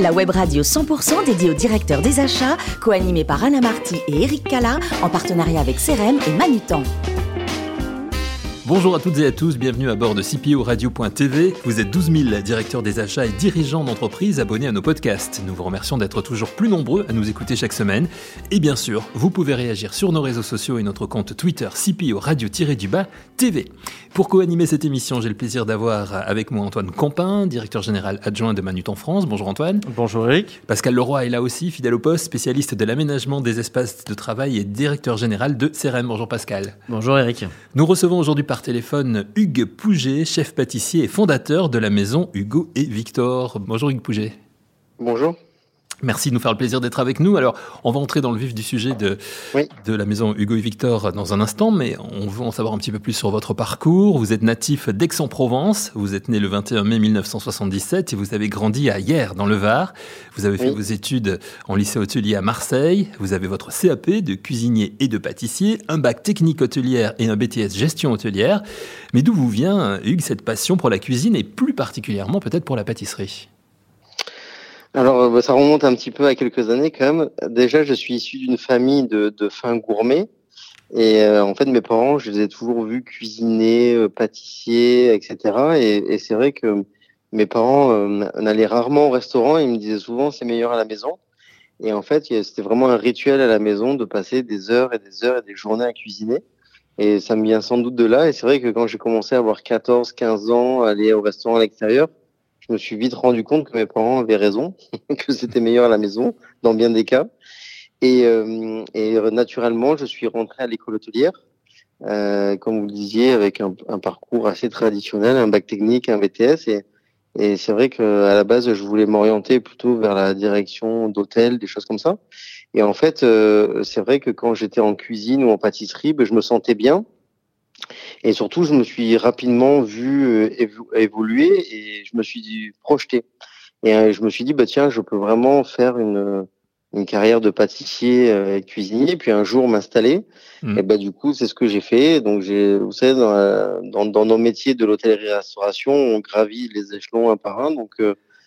La web radio 100% dédiée aux directeurs des achats, co-animée par Anna Marty et Eric Cala, en partenariat avec CRM et Manutan. Bonjour à toutes et à tous, bienvenue à bord de CPO Radio.tv. Vous êtes 12 000 directeurs des achats et dirigeants d'entreprises abonnés à nos podcasts. Nous vous remercions d'être toujours plus nombreux à nous écouter chaque semaine. Et bien sûr, vous pouvez réagir sur nos réseaux sociaux et notre compte Twitter CPO Radio-du-Bas TV. Pour co-animer cette émission, j'ai le plaisir d'avoir avec moi Antoine Campin, directeur général adjoint de Manutan France. Bonjour Antoine. Bonjour Eric. Pascal Leroy est là aussi, fidèle au poste, spécialiste de l'aménagement des espaces de travail et directeur général de CRM. Bonjour Pascal. Bonjour Eric. Nous recevons aujourd'hui par téléphone Hugues Pouget, chef pâtissier et fondateur de la maison Hugo et Victor. Bonjour Hugues Pouget. Bonjour. Merci de nous faire le plaisir d'être avec nous. Alors, on va entrer dans le vif du sujet de, de la maison Hugo et Victor dans un instant, mais on veut en savoir un petit peu plus sur votre parcours. Vous êtes natif d'Aix-en-Provence, vous êtes né le 21 mai 1977 et vous avez grandi à Hier, dans le Var. Vous avez fait vos études en lycée hôtelier à Marseille. Vous avez votre CAP de cuisinier et de pâtissier, un bac technique hôtelière et un BTS gestion hôtelière. Mais d'où vous vient, Hugues, cette passion pour la cuisine et plus particulièrement peut-être pour la pâtisserie? Alors, euh, bah, ça remonte un petit peu à quelques années quand même. Déjà, je suis issu d'une famille de, de fins gourmets. Et euh, en fait, mes parents, je les ai toujours vus cuisiner, euh, pâtissier, etc. Et, et c'est vrai que mes parents euh, n'allaient rarement au restaurant. Ils me disaient souvent, c'est meilleur à la maison. Et en fait, c'était vraiment un rituel à la maison de passer des heures et des heures et des journées à cuisiner. Et ça me vient sans doute de là. Et c'est vrai que quand j'ai commencé à avoir 14, 15 ans, aller au restaurant à l'extérieur, je me suis vite rendu compte que mes parents avaient raison, que c'était meilleur à la maison, dans bien des cas. Et, euh, et naturellement, je suis rentré à l'école hôtelière, euh, comme vous le disiez, avec un, parcours assez traditionnel, un bac technique, un BTS. Et, et c'est vrai que à la base, je voulais m'orienter plutôt vers la direction d'hôtel, des choses comme ça. Et en fait, euh, c'est vrai que quand j'étais en cuisine ou en pâtisserie, ben, je me sentais bien. Et surtout, je me suis rapidement vu euh, évoluer et je me suis projeté. Et euh, je me suis dit, bah tiens, je peux vraiment faire une, une carrière de pâtissier euh, et cuisinier, puis un jour m'installer. Mmh. Et bah du coup, c'est ce que j'ai fait. Donc j'ai, vous savez, dans, dans, dans nos métiers de l'hôtellerie-restauration, on gravit les échelons un par un. Donc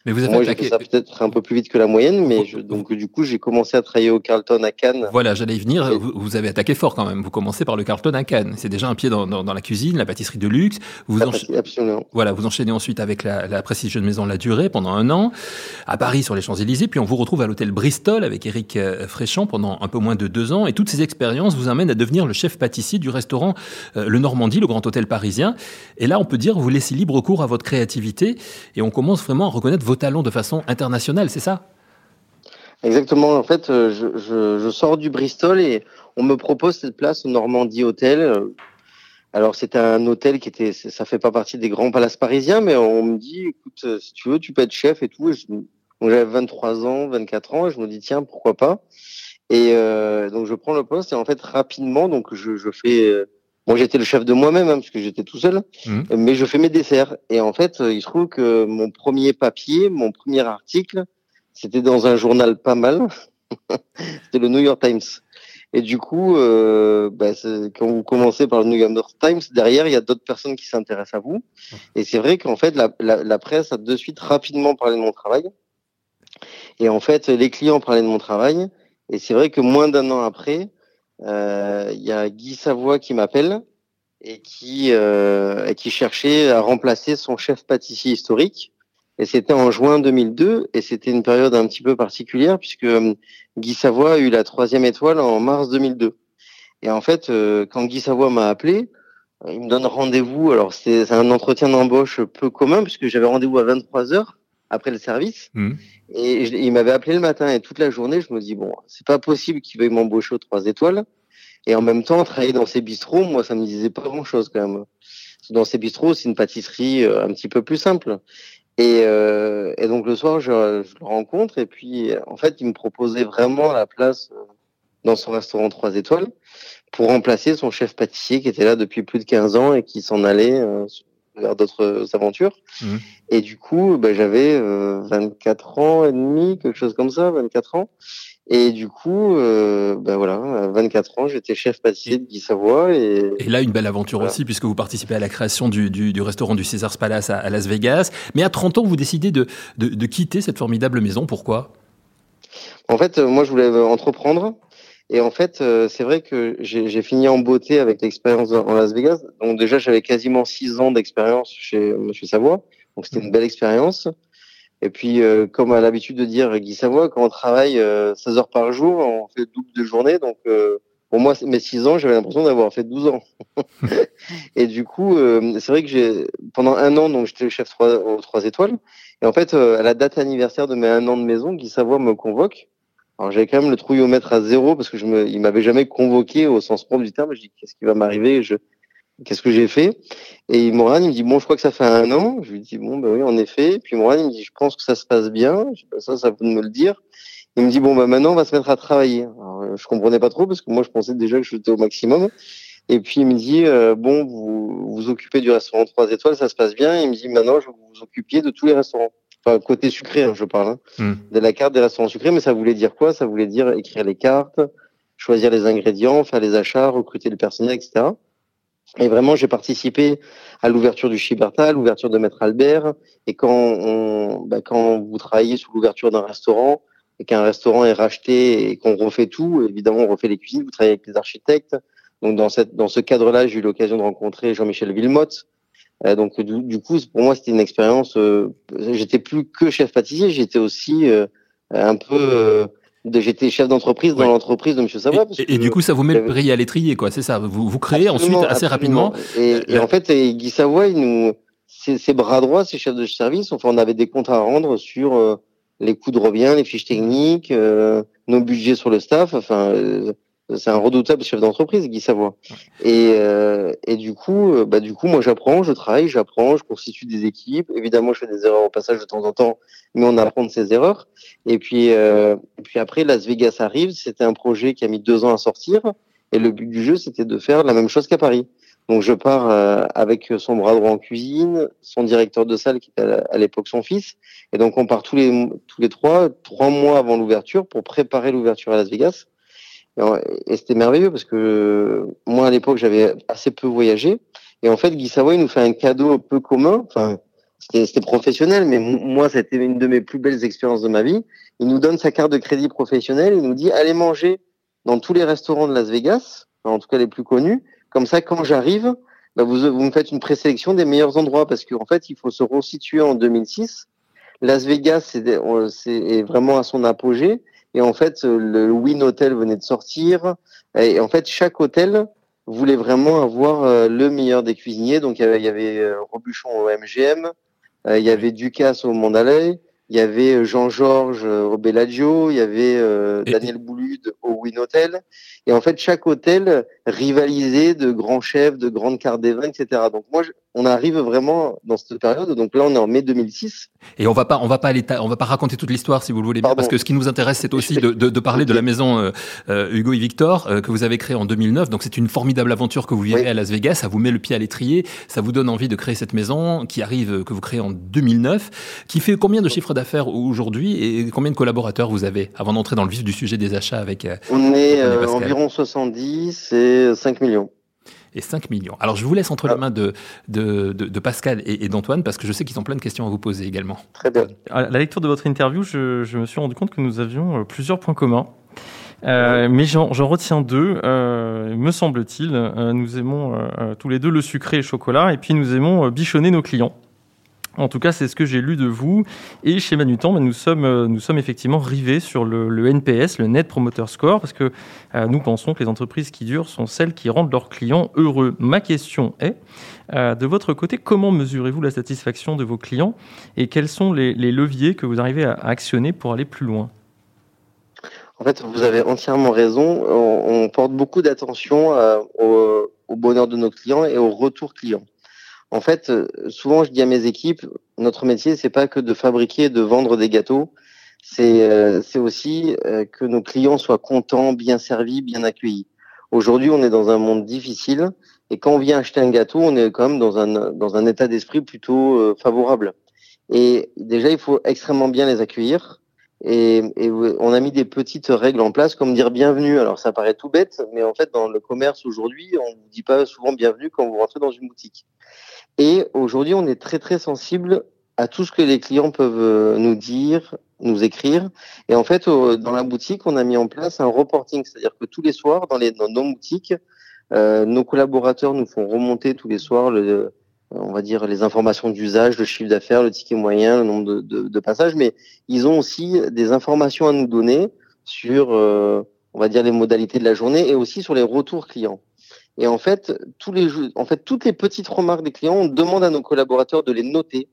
mais vous avez Moi, attaqué... j'ai fait ça peut-être un peu plus vite que la moyenne, mais je... donc du coup, j'ai commencé à travailler au Carlton à Cannes. Voilà, j'allais y venir. Vous, vous, avez attaqué fort quand même. Vous commencez par le Carlton à Cannes. C'est déjà un pied dans, dans, dans, la cuisine, la pâtisserie de luxe. Vous encha... Absolument. Voilà, vous enchaînez ensuite avec la, la prestigieuse maison La Durée pendant un an, à Paris sur les Champs-Élysées, puis on vous retrouve à l'hôtel Bristol avec Eric euh, Fréchamp pendant un peu moins de deux ans. Et toutes ces expériences vous amènent à devenir le chef pâtissier du restaurant euh, Le Normandie, le grand hôtel parisien. Et là, on peut dire vous laissez libre cours à votre créativité et on commence vraiment à reconnaître vos talents de façon international, c'est ça? Exactement. En fait, euh, je, je, sors du Bristol et on me propose cette place au Normandie Hotel. Alors, c'était un hôtel qui était, ça fait pas partie des grands palaces parisiens, mais on me dit, écoute, euh, si tu veux, tu peux être chef et tout. j'avais 23 ans, 24 ans, et je me dis, tiens, pourquoi pas? Et euh, donc, je prends le poste et en fait, rapidement, donc je, je fais. Euh, moi, j'étais le chef de moi-même hein, parce que j'étais tout seul, mmh. mais je fais mes desserts. Et en fait, il se trouve que mon premier papier, mon premier article, c'était dans un journal pas mal. c'était le New York Times. Et du coup, euh, bah, quand vous commencez par le New York Times, derrière, il y a d'autres personnes qui s'intéressent à vous. Et c'est vrai qu'en fait, la, la, la, presse a de suite rapidement parlé de mon travail. Et en fait, les clients parlaient de mon travail. Et c'est vrai que moins d'un an après, il euh, y a Guy Savoie qui m'appelle et qui, euh, qui cherchait à remplacer son chef pâtissier historique. Et c'était en juin 2002, et c'était une période un petit peu particulière puisque euh, Guy Savoie a eu la troisième étoile en mars 2002. Et en fait, quand Guy Savoie m'a appelé, il me donne rendez-vous. Alors c'est un entretien d'embauche peu commun puisque j'avais rendez-vous à 23 heures après le service. Mmh. Et il m'avait appelé le matin et toute la journée, je me dis bon, c'est pas possible qu'il veuille m'embaucher aux trois étoiles. Et en même temps, travailler dans ces bistrots, moi, ça me disait pas grand-chose quand même. Dans ces bistrots, c'est une pâtisserie euh, un petit peu plus simple. Et, euh, et donc le soir, je, je, le rencontre et puis en fait, il me proposait vraiment la place euh, dans son restaurant trois étoiles pour remplacer son chef pâtissier qui était là depuis plus de 15 ans et qui s'en allait euh, vers d'autres aventures. Mmh. Et du coup, bah, j'avais 24 ans et demi, quelque chose comme ça, 24 ans. Et du coup, euh, ben voilà, à 24 ans, j'étais chef pâtissier de Guy Savoie. Et, et là, une belle aventure aussi, puisque vous participez à la création du, du, du restaurant du Caesars Palace à, Las Vegas. Mais à 30 ans, vous décidez de, de, de quitter cette formidable maison. Pourquoi? En fait, euh, moi, je voulais euh, entreprendre. Et en fait, euh, c'est vrai que j'ai fini en beauté avec l'expérience en Las Vegas. Donc déjà, j'avais quasiment six ans d'expérience chez Monsieur Savoie. Donc c'était une belle expérience. Et puis, euh, comme à l'habitude de dire Guy Savoie, quand on travaille euh, 16 heures par jour, on fait double de journée. Donc, euh, pour moi, mes 6 ans, j'avais l'impression d'avoir fait 12 ans. et du coup, euh, c'est vrai que j'ai pendant un an, donc j'étais chef 3, aux 3 étoiles. Et en fait, à la date anniversaire de mes un an de maison, Guy Savoie me convoque. Alors j'avais quand même le trouillomètre à zéro parce que je me, il m'avait jamais convoqué au sens propre du terme. Je dis qu'est-ce qui va m'arriver? Je qu'est-ce que j'ai fait? Et Moran, il me dit, bon, je crois que ça fait un an. Je lui dis, bon, ben oui, en effet. Puis Moran, il me dit, je pense que ça se passe bien. Je dis, ben, ça, ça peut me le dire. Il me dit, bon, ben maintenant, on va se mettre à travailler. Alors, euh, je comprenais pas trop parce que moi, je pensais déjà que j'étais au maximum. Et puis, il me dit, euh, bon, vous vous occupez du restaurant 3 étoiles, ça se passe bien. Il me dit, maintenant, je vais vous occupiez de tous les restaurants. Enfin, côté sucré, hein, je parle, hein, mm. de la carte des restaurants sucrés. Mais ça voulait dire quoi? Ça voulait dire écrire les cartes, choisir les ingrédients, faire les achats, recruter le personnel, etc. Et vraiment, j'ai participé à l'ouverture du Chiberta, l'ouverture de Maître Albert. Et quand, on, bah, quand vous travaillez sous l'ouverture d'un restaurant et qu'un restaurant est racheté et qu'on refait tout, évidemment, on refait les cuisines, vous travaillez avec les architectes. Donc, dans, cette, dans ce cadre-là, j'ai eu l'occasion de rencontrer Jean-Michel Villemotte. Euh, donc, du, coup, pour moi, c'était une expérience. Euh, j'étais plus que chef pâtissier, j'étais aussi euh, un peu euh, j'étais chef d'entreprise dans l'entreprise de Monsieur Savoie. Et, du coup, ça vous met le prix à l'étrier, quoi. C'est ça. Vous, vous créez ensuite assez rapidement. Et, et, en fait, Guy Savoie, il nous, ses, bras droits, ses chefs de service, enfin, on avait des comptes à rendre sur euh, les coûts de revient, les fiches techniques, euh, nos budgets sur le staff. Enfin, euh, c'est un redoutable chef d'entreprise, Guy Savoie. Et, euh, et du coup, euh, bah, du coup, moi, j'apprends, je travaille, j'apprends, je constitue des équipes. Évidemment, je fais des erreurs au passage de temps en temps, mais on apprend de ces erreurs. Et puis, euh, et puis après, Las Vegas arrive. C'était un projet qui a mis deux ans à sortir. Et le but du jeu, c'était de faire la même chose qu'à Paris. Donc, je pars euh, avec son bras droit en cuisine, son directeur de salle qui était à l'époque son fils. Et donc, on part tous les, tous les trois, trois mois avant l'ouverture pour préparer l'ouverture à Las Vegas. Et c'était merveilleux parce que moi, à l'époque, j'avais assez peu voyagé. Et en fait, Guy Savoy nous fait un cadeau un peu commun. Enfin, c'était professionnel, mais moi, c'était une de mes plus belles expériences de ma vie. Il nous donne sa carte de crédit professionnel. Il nous dit, allez manger dans tous les restaurants de Las Vegas, en tout cas les plus connus. Comme ça, quand j'arrive, bah, vous, vous me faites une présélection des meilleurs endroits parce qu'en fait, il faut se resituer en 2006. Las Vegas, c'est vraiment à son apogée. Et en fait, le Win Hotel venait de sortir. Et en fait, chaque hôtel voulait vraiment avoir euh, le meilleur des cuisiniers. Donc, il y avait, euh, Robuchon au MGM, euh, il y avait Ducasse au Mandalay, il y avait Jean-Georges au Bellagio, il y avait Daniel Boulude au Win Hotel. Et en fait, chaque hôtel rivalisait de grands chefs, de grandes cartes des vins, etc. Donc moi, on arrive vraiment dans cette période. Donc là, on est en mai 2006. Et on va pas, on va pas aller, on va pas raconter toute l'histoire si vous le voulez bien, parce que ce qui nous intéresse, c'est aussi de, de, de, parler de la maison euh, euh, Hugo et Victor euh, que vous avez créée en 2009. Donc c'est une formidable aventure que vous vivez à Las Vegas. Ça vous met le pied à l'étrier, ça vous donne envie de créer cette maison qui arrive, que vous créez en 2009, qui fait combien de chiffres d'affaires aujourd'hui et combien de collaborateurs vous avez avant d'entrer dans le vif du sujet des achats avec. on est environ 70 et 5 millions et 5 millions. Alors, je vous laisse entre les mains de, de, de, Pascal et, d'Antoine parce que je sais qu'ils ont plein de questions à vous poser également. Très bien. À la lecture de votre interview, je, je me suis rendu compte que nous avions euh, plusieurs points communs. Euh, mais j'en retiens deux, euh, me semble-t-il. Euh, nous aimons euh, tous les deux le sucré et le chocolat, et puis nous aimons bichonner nos clients. En tout cas, c'est ce que j'ai lu de vous. Et chez Manutan, ben, nous, sommes, euh, nous sommes effectivement rivés sur le, NPS, le Net Promoter Score, parce que euh, nous pensons que les entreprises qui durent sont celles qui rendent leurs clients heureux. Ma question est, euh, de votre côté, comment mesurez-vous la satisfaction de vos clients et quels sont les, leviers que vous arrivez à actionner pour aller plus loin? En fait, vous avez entièrement raison. On, porte beaucoup d'attention au bonheur de nos clients et au retour client. En fait, euh, souvent je dis à mes équipes, notre métier c'est pas que de fabriquer, de vendre des gâteaux, c'est euh, aussi euh, que nos clients soient contents, bien servis, bien accueillis. Aujourd'hui, on est dans un monde difficile et quand on vient acheter un gâteau, on est quand même dans un dans un état d'esprit plutôt favorable. Et déjà, il faut extrêmement bien les accueillir Et, on a mis des petites règles en place, comme dire bienvenue. Alors ça paraît tout bête, mais en fait dans le commerce aujourd'hui, on ne vous dit pas souvent bienvenue quand vous rentrez dans une boutique. Et aujourd'hui, on est très très sensible à tout ce que les clients peuvent euh, nous dire, nous écrire. Et en fait, dans la boutique, on a mis en place un reporting, c'est-à-dire que tous les soirs, dans, les, dans nos boutiques, euh, nos collaborateurs nous font remonter tous les soirs le, on va dire les informations d'usage, le chiffre d'affaires, le ticket moyen, le nombre de, passages, mais ils ont aussi des informations à nous donner sur, euh, on va dire, les modalités de la journée et aussi sur les retours clients. Et en fait, tous les, en fait, toutes les petites remarques des clients, on demande à nos collaborateurs de les noter.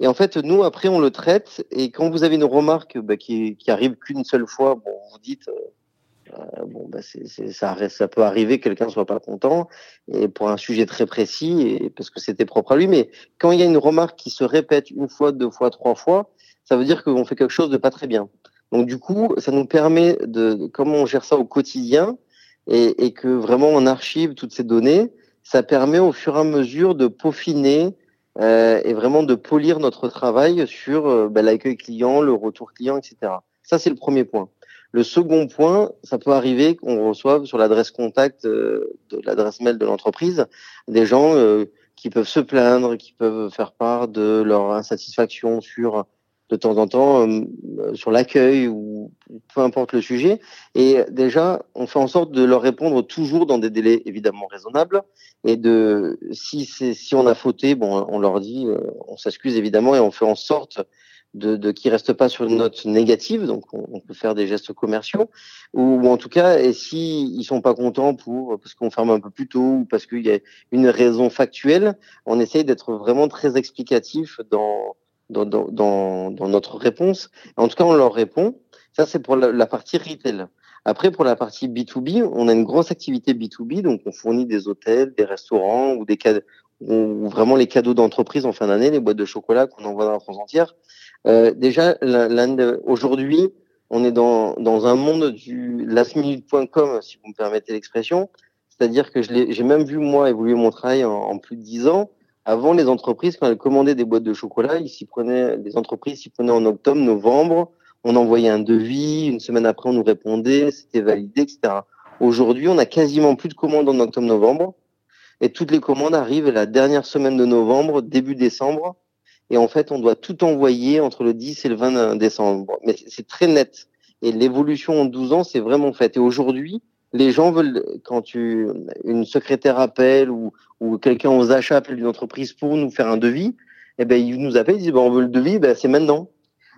Et en fait, nous, après, on le traite. Et quand vous avez une remarque bah, qui, qui arrive qu'une seule fois, bon, vous dites, euh, euh, bon, bah c'est, ça, ça peut arriver que quelqu'un soit pas content et pour un sujet très précis et parce que c'était propre à lui. Mais quand il y a une remarque qui se répète une fois, deux fois, trois fois, ça veut dire qu'on fait quelque chose de pas très bien. Donc du coup, ça nous permet de, comment on gère ça au quotidien et, et que vraiment on archive toutes ces données. Ça permet au fur et à mesure de peaufiner euh, et vraiment de polir notre travail sur bah, l'accueil client, le retour client, etc. Ça c'est le premier point. Le second point, ça peut arriver qu'on reçoive sur l'adresse contact euh, de l'adresse mail de l'entreprise des gens euh, qui peuvent se plaindre, qui peuvent faire part de leur insatisfaction sur de temps en temps euh, sur l'accueil ou peu importe le sujet. Et déjà, on fait en sorte de leur répondre toujours dans des délais évidemment raisonnables. Et de si c'est si on a fauté, bon, on leur dit, on s'excuse évidemment et on fait en sorte de, de qui reste pas sur une note négative, donc on, peut faire des gestes commerciaux, ou, en tout cas, et si ils sont pas contents pour parce qu'on ferme un peu plus tôt ou parce qu'il y a une raison factuelle, on essaye d'être vraiment très explicatif dans dans, dans, dans notre réponse. En tout cas, on leur répond. Ça, c'est pour la, partie retail. Après, pour la partie B2B, on a une grosse activité B2B, donc on fournit des hôtels, des restaurants ou des ou vraiment les cadeaux d'entreprise en fin d'année, les boîtes de chocolat qu'on envoie dans la France entière. Euh, déjà, aujourd'hui, on est dans, dans un monde du lastminute.com, si vous me permettez l'expression. C'est-à-dire que j'ai même vu, moi, évoluer mon travail en, plus de dix ans. Avant, les entreprises, quand elles commandaient des boîtes de chocolat, ils s'y prenaient, les entreprises s'y prenaient en octobre, novembre. On envoyait un devis. Une semaine après, on nous répondait, c'était validé, etc. Aujourd'hui, on a quasiment plus de commandes en octobre, novembre. Et toutes les commandes arrivent la dernière semaine de novembre, début décembre. Et en fait, on doit tout envoyer entre le 10 et le 20 décembre. Mais c'est très net. Et l'évolution en 12 ans, c'est vraiment fait. Et aujourd'hui, les gens veulent, quand tu, une secrétaire appelle ou, ou quelqu'un aux achats appelle une entreprise pour nous faire un devis, eh ben, ils nous appellent, ils disent, ben, on veut le devis, ben, c'est maintenant.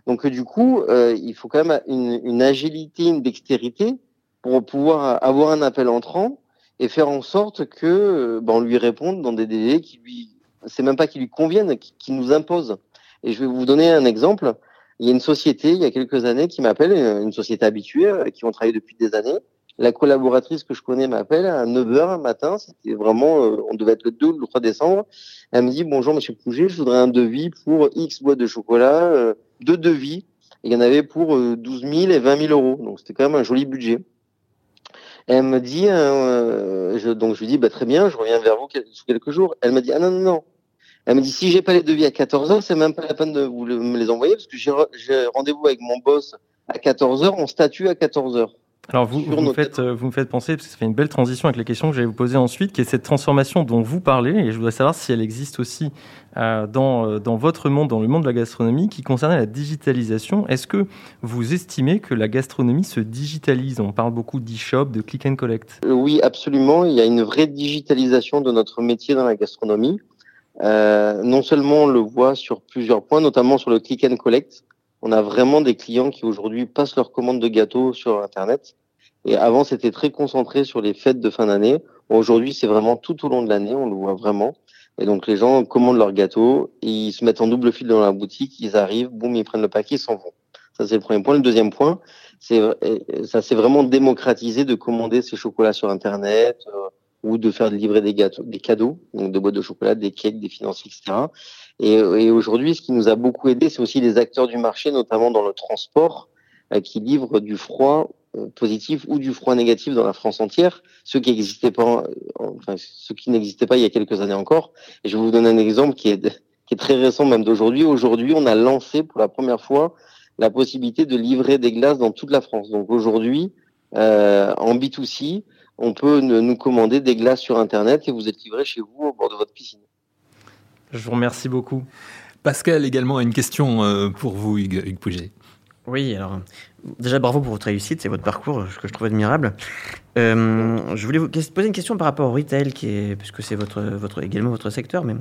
Donc, du coup, euh, il faut quand même une, une, agilité, une dextérité pour pouvoir avoir un appel entrant et faire en sorte que, ben, on lui réponde dans des délais qui lui, c'est même pas qui lui conviennent, qui, nous imposent. Et je vais vous donner un exemple. Il y a une société, il y a quelques années, qui m'appelle, une société habituée, euh, qui ont travaillé depuis des années. La collaboratrice que je connais m'appelle à 9h un matin, c'était vraiment, euh, on devait être le 2 ou le 3 décembre. Elle me dit, bonjour monsieur Pouget, je voudrais un devis pour X boîtes de chocolat, euh, deux devis. il y en avait pour 12 000 et 20 000 euros. Donc c'était quand même un joli budget. elle me dit, je, donc je lui dis, bah, très bien, je reviens vers vous sous quelques jours. Elle me dit, ah non, non, non, elle me dit si j'ai pas les devis à 14h, c'est même pas la peine de vous me les envoyer parce que j'ai rendez-vous avec mon boss à 14h, on statue à 14h. Alors vous, vous, me faites, vous me faites penser, parce que ça fait une belle transition avec les questions que j'allais vous poser ensuite, qui est cette transformation dont vous parlez, et je voudrais savoir si elle existe aussi euh, dans, euh, dans votre monde, dans le monde de la gastronomie, qui concernait la digitalisation. Est-ce que vous estimez que la gastronomie se digitalise? On parle beaucoup d'e-shop, de click and collect. Oui, absolument. Il y a une vraie digitalisation de notre métier dans la gastronomie. Euh, non seulement on le voit sur plusieurs points, notamment sur le click and collect. On a vraiment des clients qui aujourd'hui passent leur commande de gâteaux sur Internet. Et avant, c'était très concentré sur les fêtes de fin d'année. aujourd'hui, c'est vraiment tout au long de l'année, on le voit vraiment. Et donc, les gens commandent leur gâteau, ils se mettent en double fil dans la boutique, ils arrivent, boum, ils prennent le paquet, ils s'en vont. Ça, c'est le premier point. Le deuxième point, c'est ça s'est vraiment démocratisé de commander ces chocolats sur Internet. Euh, ou de faire livrer des gâteaux, des cadeaux, donc de boîtes de chocolat, des cakes, des financiers, etc. Et, aujourd'hui, ce qui nous a beaucoup aidé, c'est aussi les acteurs du marché, notamment dans le transport, euh, qui livrent du froid euh, positif ou du froid négatif dans la France entière, ceux qui n'existaient pas, euh, enfin ceux qui n'existaient pas il y a quelques années encore. Et je vais vous donner un exemple qui est, qui est très récent même d'aujourd'hui. Aujourd'hui, on a lancé pour la première fois la possibilité de livrer des glaces dans toute la France. Donc aujourd'hui, en B2C, on peut nous commander des glaces sur Internet et vous êtes livré chez vous au bord de votre piscine. Je vous remercie beaucoup. Pascal également a une question pour vous, Hugues Pouget. Oui, alors déjà bravo pour votre réussite, c'est votre parcours que je trouve admirable. Euh, je voulais vous poser une question par rapport au retail, qui est, puisque c'est votre, votre, également votre secteur, mais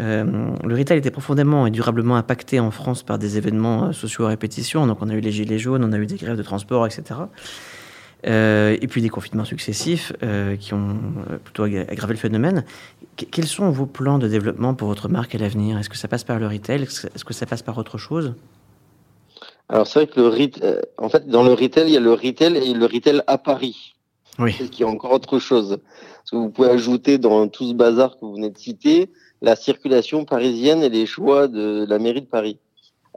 euh, le retail était profondément et durablement impacté en France par des événements euh, sociaux à répétition. Donc on a eu les gilets jaunes, on a eu des grèves de transport, etc. et puis des confinements successifs qui ont plutôt aggravé le phénomène. quels sont vos plans de développement pour votre marque à l'avenir? Est-ce que ça passe par le retail? Est-ce que ça passe par autre chose? Alors c'est vrai que le retail, euh, en fait, dans le retail, il y a le retail et le retail à Paris. Oui. Ce qui est encore autre chose. Parce que vous pouvez ajouter dans tout ce bazar que vous venez de citer la circulation parisienne et les choix de la mairie de Paris,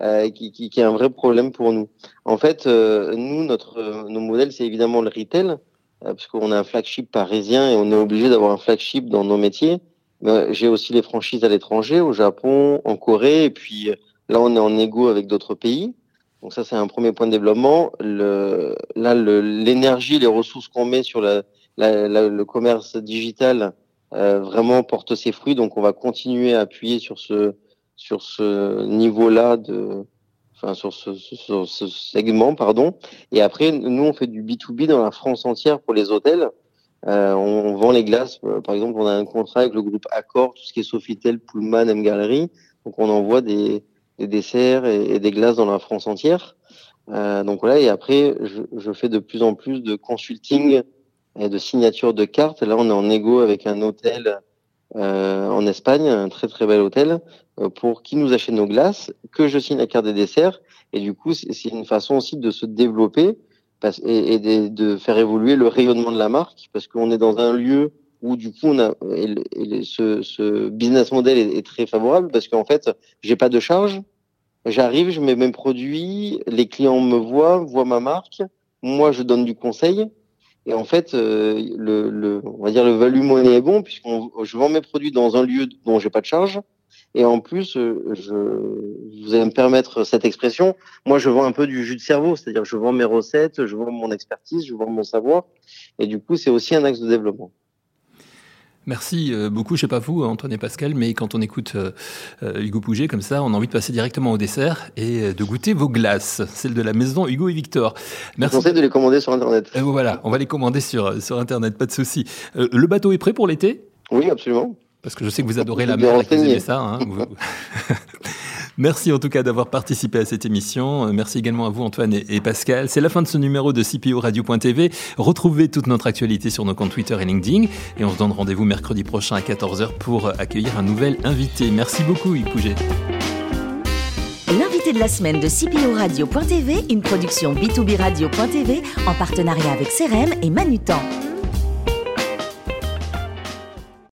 euh, qui, qui, qui, est un vrai problème pour nous. En fait, euh, nous, notre, euh, nos modèles, c'est évidemment le retail, parce qu'on a un flagship parisien et on est obligé d'avoir un flagship dans nos métiers. Mais j'ai aussi les franchises à l'étranger, au Japon, en Corée, et puis là, on est en égo avec d'autres pays. Donc ça, c'est un premier point de développement. Le, là, l'énergie, les ressources qu'on met sur la, la, le commerce digital euh, vraiment porte ses fruits. Donc on va continuer à appuyer sur ce sur ce niveau-là de enfin sur ce, ce segment pardon. Et après, nous on fait du B2B dans la France entière pour les hôtels. Euh, on, vend les glaces. Par exemple, on a un contrat avec le groupe Accor, tout ce qui est Sofitel, Pullman, M Gallery. Donc on envoie des des desserts et, des glaces dans la France entière. Euh, donc voilà, et après, je, je, fais de plus en plus de consulting et de signature de cartes. Là, on est en égo avec un hôtel euh, en Espagne, un très très bel hôtel, euh, pour qui nous achète nos glaces, que je signe la carte des desserts. Et du coup, c'est une façon aussi de se développer et, et de, faire évoluer le rayonnement de la marque, parce qu'on est dans un lieu où du coup on a ce, ce, business model est, très favorable parce qu'en fait j'ai pas de charge. J'arrive je mets mes produits les clients me voient voient ma marque. Moi je donne du conseil et en fait euh, le, on va dire le value money est bon puisque je vends mes produits dans un lieu dont j'ai pas de charge. Et en plus euh, je vous allez me permettre cette expression moi je vends un peu du jus de cerveau c'est-à-dire je vends mes recettes je vends mon expertise je vends mon savoir. Et du coup c'est aussi un axe de développement Merci euh, beaucoup. Je sais pas vous, Antoine et Pascal, mais quand on écoute euh, euh, Hugo Pouget comme ça, on a envie de passer directement au dessert et de goûter vos glaces, celles de la maison Hugo et Victor. Merci. Je conseille de les commander sur Internet. voilà, on va les commander sur, sur Internet, pas de souci. le bateau est prêt pour l'été? Oui, absolument. Parce que je sais que vous adorez la mer, vous aimez ça. Hein, Merci en tout cas d'avoir participé à cette émission. Euh, merci également à vous Antoine et Pascal. C'est la fin de ce numéro de CPO Radio.tv. Retrouvez toute notre actualité sur nos comptes Twitter et LinkedIn. Et on se donne rendez-vous mercredi prochain à 14h pour accueillir un nouvel invité. Merci beaucoup Yves Pouget. L'invité de la semaine de CPO Radio.tv, une production B2B Radio.tv en partenariat avec CRM et Manutan.